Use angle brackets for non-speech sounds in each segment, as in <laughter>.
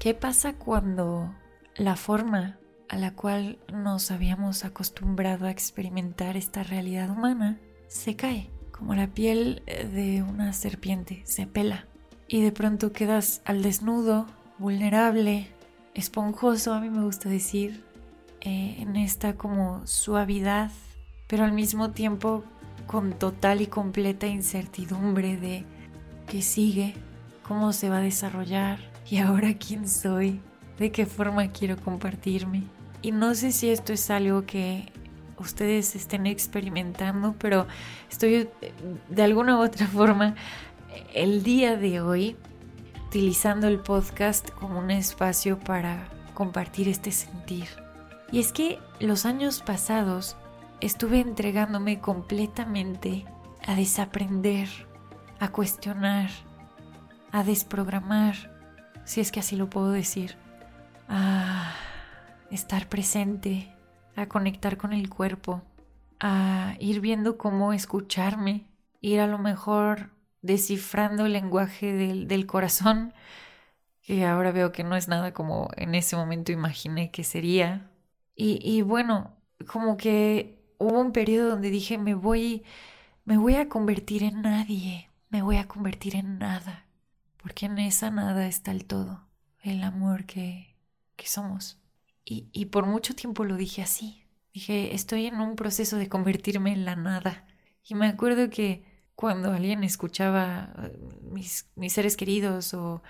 ¿Qué pasa cuando la forma a la cual nos habíamos acostumbrado a experimentar esta realidad humana se cae? Como la piel de una serpiente se pela y de pronto quedas al desnudo, vulnerable, esponjoso, a mí me gusta decir, eh, en esta como suavidad, pero al mismo tiempo con total y completa incertidumbre de qué sigue, cómo se va a desarrollar, ¿Y ahora quién soy? ¿De qué forma quiero compartirme? Y no sé si esto es algo que ustedes estén experimentando, pero estoy de alguna u otra <laughs> forma el día de hoy utilizando el podcast como un espacio para compartir este sentir. Y es que los años pasados estuve entregándome completamente a desaprender, a cuestionar, a desprogramar, si es que así lo puedo decir, a estar presente, a conectar con el cuerpo, a ir viendo cómo escucharme, ir a lo mejor descifrando el lenguaje del, corazón, que ahora veo que no es nada como en ese momento imaginé que sería. Y, y bueno, como que hubo un periodo donde dije, me voy, me voy a convertir en nadie, me voy a convertir en nada porque en esa nada está el todo, el amor que, que somos. Y, y por mucho tiempo lo dije así. Dije, estoy en un proceso de convertirme en la nada. Y me acuerdo que cuando alguien escuchaba eh, mis, mis seres queridos o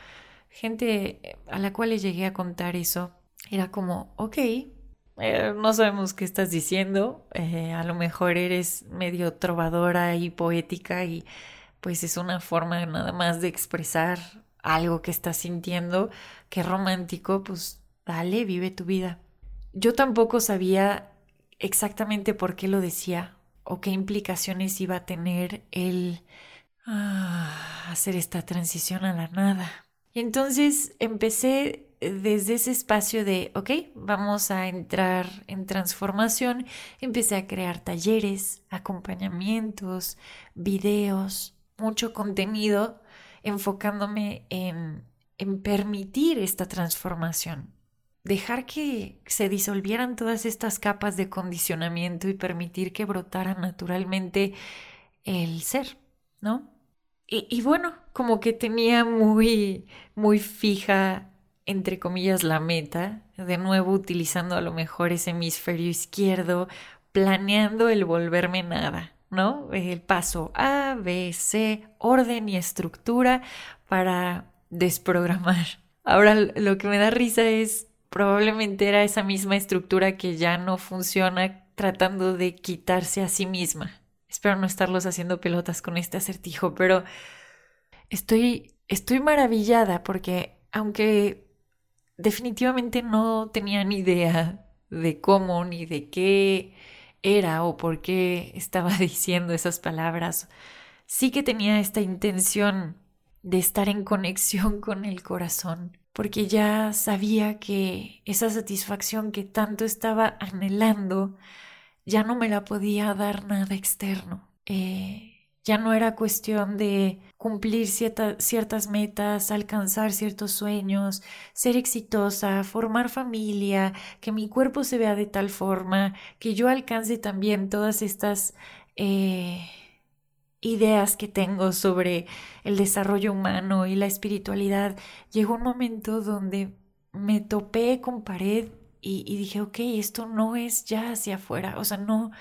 gente a la cual le llegué a contar eso, era como, ok, eh, no sabemos qué estás diciendo, eh, a lo mejor eres medio trovadora y poética y pues es una forma nada más de expresar algo que estás sintiendo, que romántico, pues dale, vive tu vida. Yo tampoco sabía exactamente por qué lo decía o qué implicaciones iba a tener el ah, hacer esta transición a la nada. Y entonces empecé desde ese espacio de, ok, vamos a entrar en transformación, empecé a crear talleres, acompañamientos, videos, mucho contenido enfocándome en, en permitir esta transformación, dejar que se disolvieran todas estas capas de condicionamiento y permitir que brotara naturalmente el ser, ¿no? Y, y, bueno, como que tenía muy, muy fija, entre comillas, la meta, de nuevo utilizando a lo mejor ese hemisferio izquierdo, planeando el volverme nada, ¿no? El paso A, B, C, orden y estructura para desprogramar. <laughs> Ahora lo que me da risa es probablemente era esa misma estructura que ya no funciona tratando de quitarse a sí misma. Espero no estarlos haciendo pelotas con este acertijo, pero estoy estoy maravillada porque aunque definitivamente no tenía ni idea de cómo ni de qué era o por qué estaba <laughs> diciendo esas palabras. Sí que tenía esta intención de estar en conexión con el corazón, porque ya sabía que esa satisfacción que tanto estaba anhelando ya no me la podía dar nada externo. Eh, ya no era cuestión de cumplir ciertas metas, alcanzar ciertos sueños, ser exitosa, formar familia, que mi cuerpo se vea de tal forma, que yo alcance también todas estas eh, ideas que tengo sobre el desarrollo humano y la espiritualidad. Llegó un momento donde me topé con pared y, dije, ok, esto no es ya hacia afuera, o sea, no,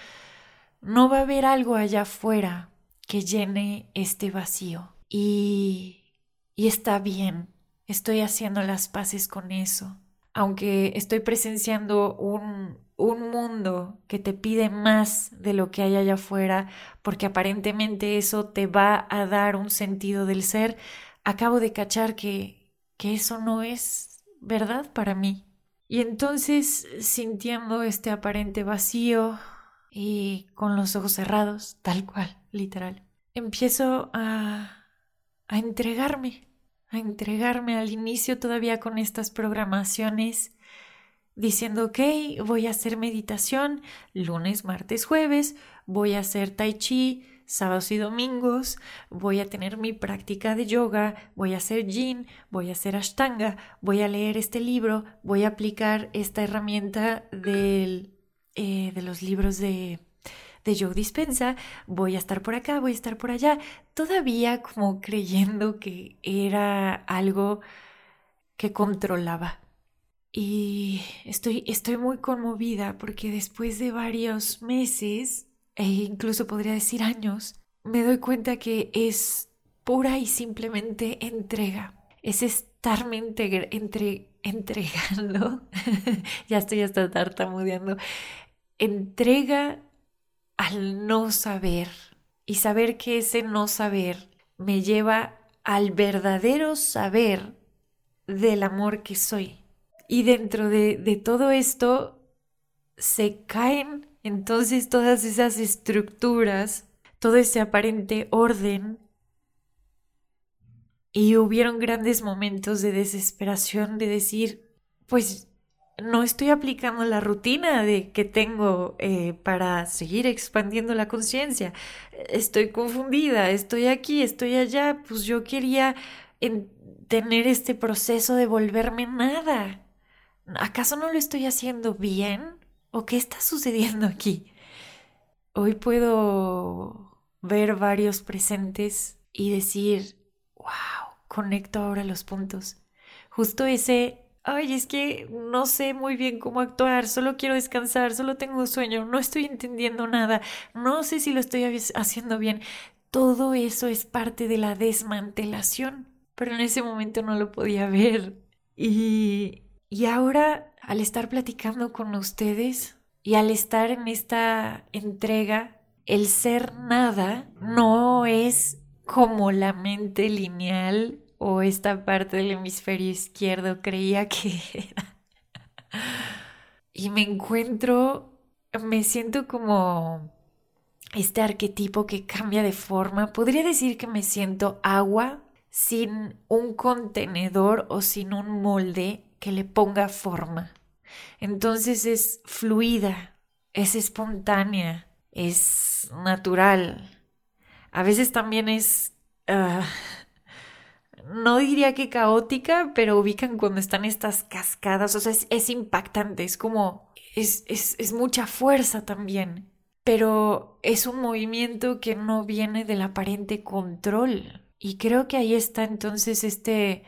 no va a haber algo allá afuera que llene este vacío. Y, y está bien, estoy haciendo las paces con eso. Aunque estoy presenciando un, un mundo que te pide más de lo que hay allá afuera, porque aparentemente eso te va a dar un sentido del ser, acabo de cachar que, que eso no es verdad para mí. Y entonces, sintiendo este aparente vacío y con los ojos cerrados, tal cual, literal, empiezo a, a entregarme, a entregarme al inicio todavía con estas programaciones diciendo, ok, voy a hacer meditación lunes, martes, jueves, voy a hacer tai chi sábados y domingos, voy a tener mi práctica de yoga, voy a hacer yin, voy a hacer ashtanga, voy a leer este libro, voy a aplicar esta herramienta del, eh, de los libros de, de Joe Dispensa, voy a estar por acá, voy a estar por allá, todavía como creyendo que era algo que controlaba. Y estoy, estoy muy conmovida porque después de varios meses e incluso podría decir años, me doy cuenta que es pura y simplemente entrega. Es estarme entre entregando. <laughs> ya estoy hasta tartamudeando. Entrega al no saber. Y saber que ese no saber me lleva al verdadero saber del amor que soy. Y dentro de, de todo esto se caen entonces todas esas estructuras, todo ese aparente orden, y hubieron grandes momentos de desesperación de decir, pues no estoy aplicando la rutina de que tengo eh, para seguir expandiendo la conciencia. Estoy confundida, estoy aquí, estoy allá. Pues yo quería tener este proceso de volverme nada. ¿Acaso no lo estoy haciendo bien? ¿O qué está sucediendo aquí? Hoy puedo ver varios presentes y decir, wow, conecto ahora los puntos. Justo ese, ay, es que no sé muy bien cómo actuar, solo quiero descansar, solo tengo sueño, no estoy entendiendo nada, no sé si lo estoy haciendo bien. Todo eso es parte de la desmantelación, pero en ese momento no lo podía ver. Y, y ahora al estar platicando con ustedes y al estar en esta entrega, el ser nada no es como la mente lineal o esta parte del hemisferio izquierdo creía que era. Y me encuentro, me siento como este arquetipo que cambia de forma. Podría decir que me siento agua sin un contenedor o sin un molde que le ponga forma. Entonces es fluida, es espontánea, es natural. A veces también es... Ah, no diría que caótica, pero ubican cuando están estas cascadas, o sea, es, impactante, es como, es, es mucha fuerza también, pero es un movimiento que no viene del aparente control. Y creo que ahí está entonces este,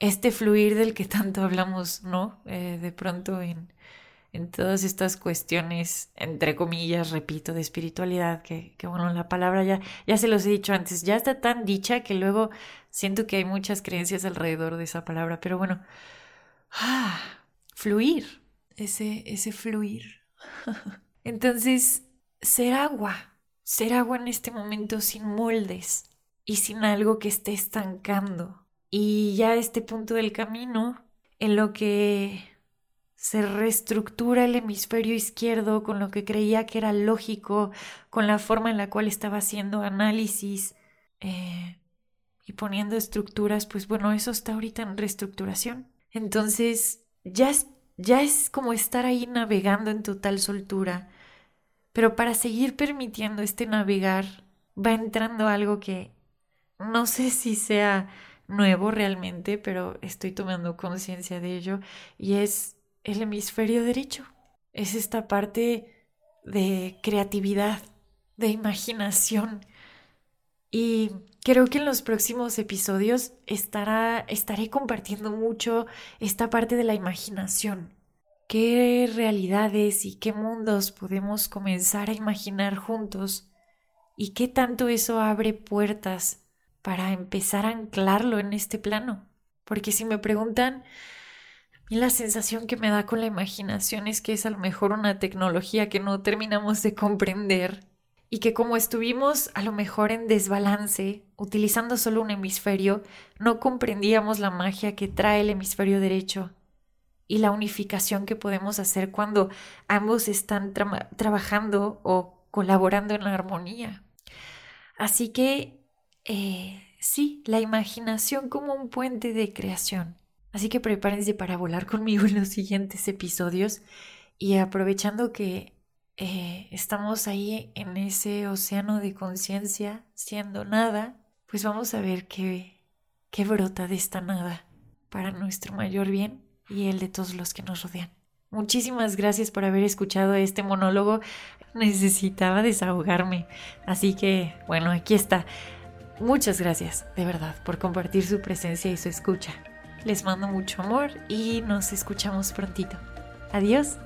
este fluir del que tanto hablamos, ¿no? Eh, de pronto en, en, todas estas cuestiones, entre comillas, repito, de espiritualidad, que, que, bueno, la palabra ya, ya se los he dicho antes, ya está tan dicha que luego siento que hay muchas creencias alrededor de esa palabra, pero bueno, ah, fluir, ese, ese fluir. <laughs> Entonces, ser agua, ser agua en este momento sin moldes y sin algo que esté estancando y ya este punto del camino, en lo que se reestructura el hemisferio izquierdo con lo que creía que era lógico, con la forma en la cual estaba haciendo análisis eh, y poniendo estructuras, pues bueno, eso está ahorita en reestructuración. Entonces, ya es, ya es como estar ahí navegando en total soltura, pero para seguir permitiendo este navegar, va entrando algo que no sé si sea nuevo realmente, pero estoy tomando conciencia de ello y es el hemisferio derecho. Es esta parte de creatividad, de imaginación. Y creo que en los próximos episodios estará, estaré compartiendo mucho esta parte de la imaginación. ¿Qué realidades y qué mundos podemos comenzar a imaginar juntos? ¿Y qué tanto eso abre puertas para empezar a anclarlo en este plano. Porque si me preguntan, Y la sensación que me da con la imaginación es que es a lo mejor una tecnología que no terminamos de comprender y que como estuvimos a lo mejor en desbalance, utilizando solo un hemisferio, no comprendíamos la magia que trae el hemisferio derecho y la unificación que podemos hacer cuando ambos están trabajando o colaborando en la armonía. Así que, eh, sí, la imaginación como un puente de creación. Así que prepárense para volar conmigo en los siguientes episodios y aprovechando que eh, estamos ahí en ese océano de conciencia, siendo nada, pues vamos a ver qué, qué brota de esta nada para nuestro mayor bien y el de todos los que nos rodean. Muchísimas gracias por haber escuchado este monólogo. Necesitaba desahogarme. Así que, bueno, aquí está. Muchas gracias, de verdad, por compartir su presencia y su escucha. Les mando mucho amor y nos escuchamos prontito. Adiós.